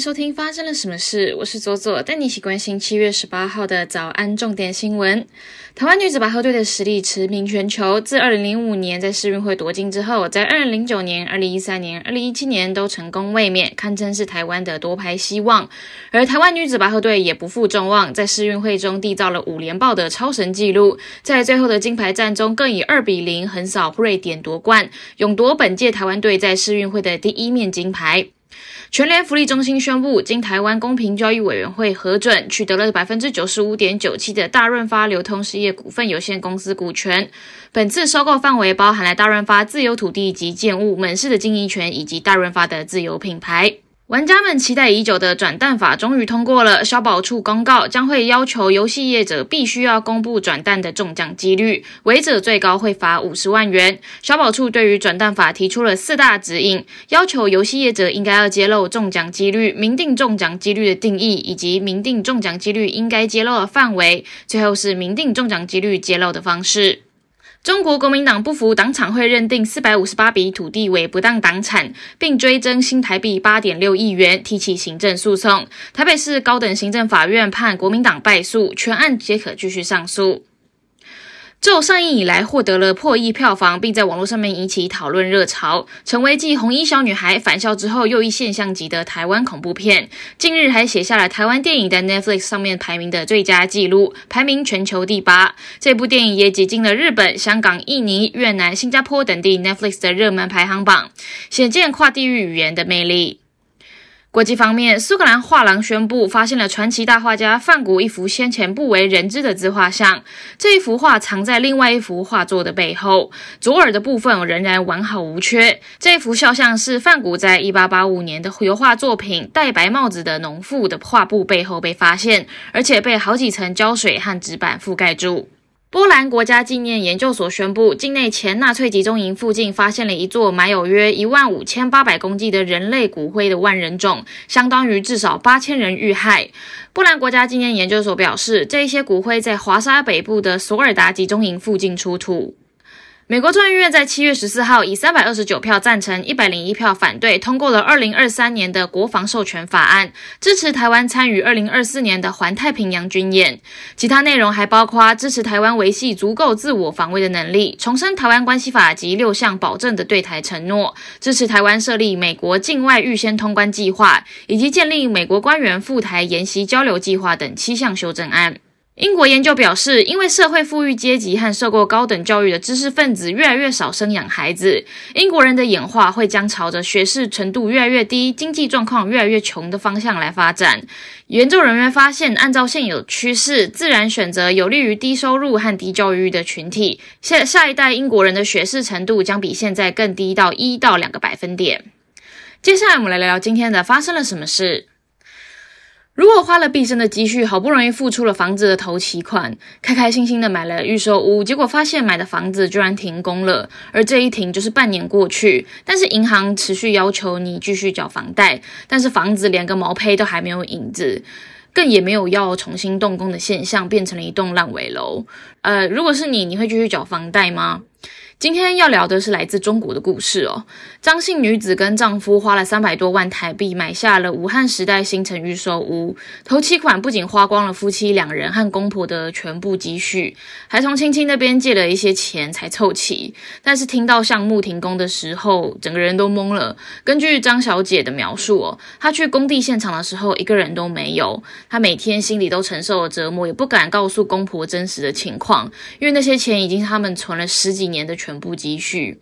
收听发生了什么事？我是左左，带你一起关心七月十八号的早安重点新闻。台湾女子拔河队的实力驰名全球，自二零零五年在世运会夺金之后，在二零零九年、二零一三年、二零一七年都成功卫冕，堪称是台湾的夺牌希望。而台湾女子拔河队也不负众望，在世运会中缔造了五连爆的超神纪录，在最后的金牌战中更以二比零横扫瑞典夺冠，勇夺本届台湾队在世运会的第一面金牌。全联福利中心宣布，经台湾公平交易委员会核准，取得了百分之九十五点九七的大润发流通事业股份有限公司股权。本次收购范围包含了大润发自有土地及建物门市的经营权，以及大润发的自有品牌。玩家们期待已久的转蛋法终于通过了。消保处公告，将会要求游戏业者必须要公布转蛋的中奖几率，违者最高会罚五十万元。消保处对于转蛋法提出了四大指引，要求游戏业者应该要揭露中奖几率、明定中奖几率的定义，以及明定中奖几率应该揭露的范围，最后是明定中奖几率揭露的方式。中国国民党不服党产会认定四百五十八笔土地为不当党产，并追征新台币八点六亿元，提起行政诉讼。台北市高等行政法院判国民党败诉，全案皆可继续上诉。就上映以来获得了破亿票房，并在网络上面引起讨论热潮，成为继《红衣小女孩》返校之后又一现象级的台湾恐怖片。近日还写下了台湾电影在 Netflix 上面排名的最佳纪录，排名全球第八。这部电影也挤进了日本、香港、印尼、越南、新加坡等地 Netflix 的热门排行榜，显见跨地域语言的魅力。国际方面，苏格兰画廊宣布发现了传奇大画家梵谷一幅先前不为人知的自画像。这一幅画藏在另外一幅画作的背后，左耳的部分仍然完好无缺。这幅肖像是梵谷在一八八五年的油画作品《戴白帽子的农妇》的画布背后被发现，而且被好几层胶水和纸板覆盖住。波兰国家纪念研究所宣布，境内前纳粹集中营附近发现了一座埋有约一万五千八百公斤的人类骨灰的万人冢，相当于至少八千人遇害。波兰国家纪念研究所表示，这些骨灰在华沙北部的索尔达集中营附近出土。美国众议院在七月十四号以三百二十九票赞成、一百零一票反对通过了二零二三年的国防授权法案，支持台湾参与二零二四年的环太平洋军演。其他内容还包括支持台湾维系足够自我防卫的能力，重申台湾关系法及六项保证的对台承诺，支持台湾设立美国境外预先通关计划，以及建立美国官员赴台研习交流计划等七项修正案。英国研究表示，因为社会富裕阶级和受过高等教育的知识分子越来越少生养孩子，英国人的演化会将朝着学识程度越来越低、经济状况越来越穷的方向来发展。研究人员发现，按照现有趋势，自然选择有利于低收入和低教育的群体。下下一代英国人的学识程度将比现在更低到一到两个百分点。接下来，我们来聊聊今天的发生了什么事。如果花了毕生的积蓄，好不容易付出了房子的头期款，开开心心的买了预售屋，结果发现买的房子居然停工了，而这一停就是半年过去，但是银行持续要求你继续缴房贷，但是房子连个毛坯都还没有影子，更也没有要重新动工的现象，变成了一栋烂尾楼。呃，如果是你，你会继续缴房贷吗？今天要聊的是来自中国的故事哦。张姓女子跟丈夫花了三百多万台币买下了武汉时代新城预售屋，头期款不仅花光了夫妻两人和公婆的全部积蓄，还从亲戚那边借了一些钱才凑齐。但是听到项目停工的时候，整个人都懵了。根据张小姐的描述哦，她去工地现场的时候一个人都没有，她每天心里都承受了折磨，也不敢告诉公婆真实的情况，因为那些钱已经是他们存了十几年的全。全部积蓄，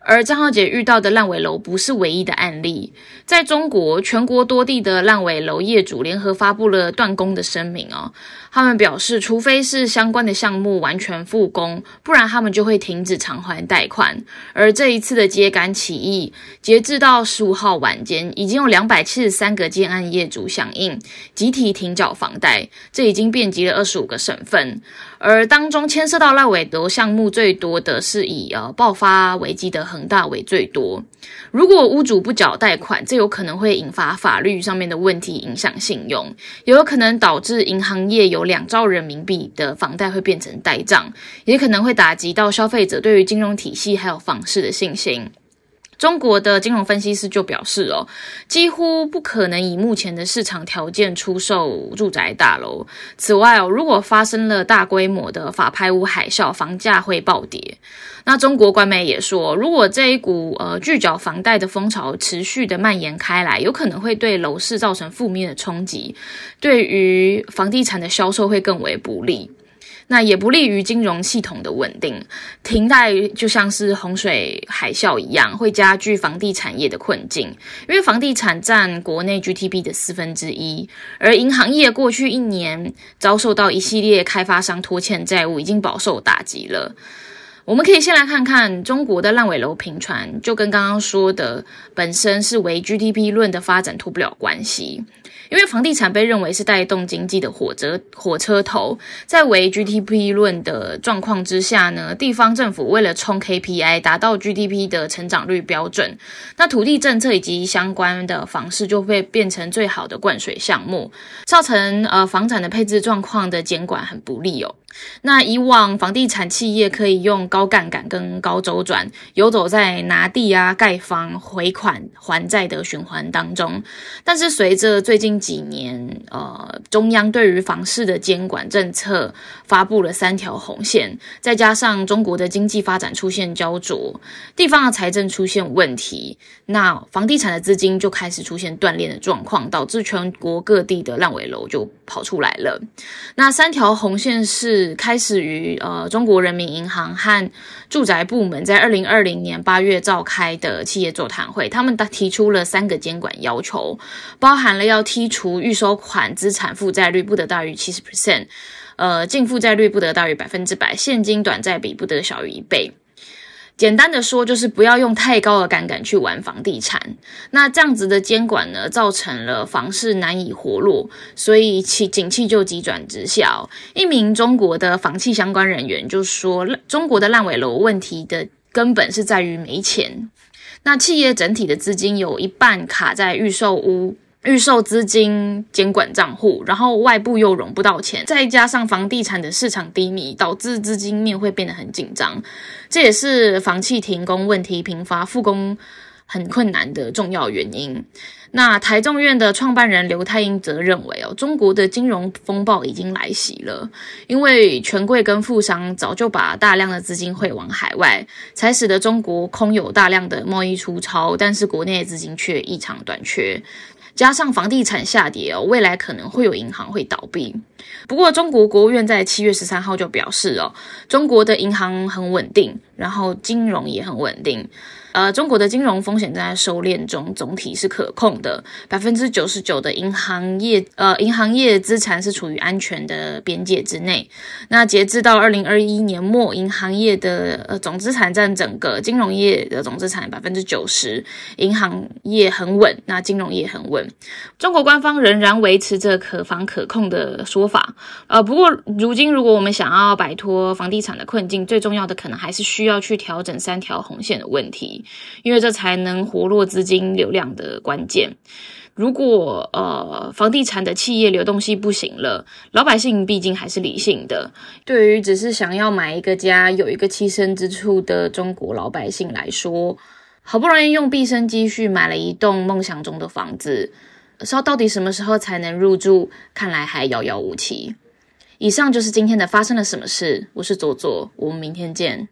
而张浩杰遇到的烂尾楼不是唯一的案例。在中国，全国多地的烂尾楼业主联合发布了断供的声明哦。他们表示，除非是相关的项目完全复工，不然他们就会停止偿还贷款。而这一次的秸秆起义，截至到十五号晚间，已经有两百七十三个建案业主响应，集体停缴房贷。这已经遍及了二十五个省份。而当中牵涉到烂尾楼项目最多的是以呃爆发危机的恒大为最多。如果屋主不缴贷款，这有可能会引发法律上面的问题，影响信用，也有可能导致银行业有两兆人民币的房贷会变成呆账，也可能会打击到消费者对于金融体系还有房市的信心。中国的金融分析师就表示，哦，几乎不可能以目前的市场条件出售住宅大楼。此外，哦，如果发生了大规模的法拍屋海啸，房价会暴跌。那中国官媒也说，如果这一股呃拒缴房贷的风潮持续的蔓延开来，有可能会对楼市造成负面的冲击，对于房地产的销售会更为不利。那也不利于金融系统的稳定，停贷就像是洪水海啸一样，会加剧房地产业的困境。因为房地产占国内 GDP 的四分之一，而银行业过去一年遭受到一系列开发商拖欠债务，已经饱受打击了。我们可以先来看看中国的烂尾楼频传，就跟刚刚说的本身是为 GDP 论的发展脱不了关系。因为房地产被认为是带动经济的火车火车头，在为 GDP 论的状况之下呢，地方政府为了冲 KPI，达到 GDP 的成长率标准，那土地政策以及相关的房市就会变成最好的灌水项目，造成呃房产的配置状况的监管很不利哦。那以往房地产企业可以用高高杠杆跟高周转，游走在拿地啊、盖房、回款还债的循环当中，但是随着最近几年，呃，中央对于房市的监管政策发布了三条红线，再加上中国的经济发展出现焦灼，地方的财政出现问题，那房地产的资金就开始出现断裂的状况，导致全国各地的烂尾楼就跑出来了。那三条红线是开始于呃中国人民银行和住宅部门在二零二零年八月召开的企业座谈会，他们提出了三个监管要求，包含了要剔除预收款资产负债率不得大于七十 percent，呃，净负债率不得大于百分之百，现金短债比不得小于一倍。简单的说，就是不要用太高的杠杆去玩房地产。那这样子的监管呢，造成了房市难以活络，所以其景气就急转直下。一名中国的房企相关人员就说，中国的烂尾楼问题的根本是在于没钱。那企业整体的资金有一半卡在预售屋。预售资金监管账户，然后外部又融不到钱，再加上房地产的市场低迷，导致资金面会变得很紧张，这也是房企停工问题频发、复工很困难的重要原因。那台中院的创办人刘太英则认为，哦，中国的金融风暴已经来袭了，因为权贵跟富商早就把大量的资金汇往海外，才使得中国空有大量的贸易出超，但是国内资金却异常短缺。加上房地产下跌哦，未来可能会有银行会倒闭。不过，中国国务院在七月十三号就表示哦，中国的银行很稳定，然后金融也很稳定。呃，中国的金融风险正在收敛中，总体是可控的。百分之九十九的银行业，呃，银行业资产是处于安全的边界之内。那截至到二零二一年末，银行业的呃总资产占整个金融业的总资产百分之九十，银行业很稳，那金融业很稳。中国官方仍然维持着可防可控的说法。呃，不过如今如果我们想要摆脱房地产的困境，最重要的可能还是需要去调整三条红线的问题。因为这才能活络资金流量的关键。如果呃房地产的企业流动性不行了，老百姓毕竟还是理性的。对于只是想要买一个家、有一个栖身之处的中国老百姓来说，好不容易用毕生积蓄买了一栋梦想中的房子，说到底什么时候才能入住，看来还遥遥无期。以上就是今天的发生了什么事。我是左左，我们明天见。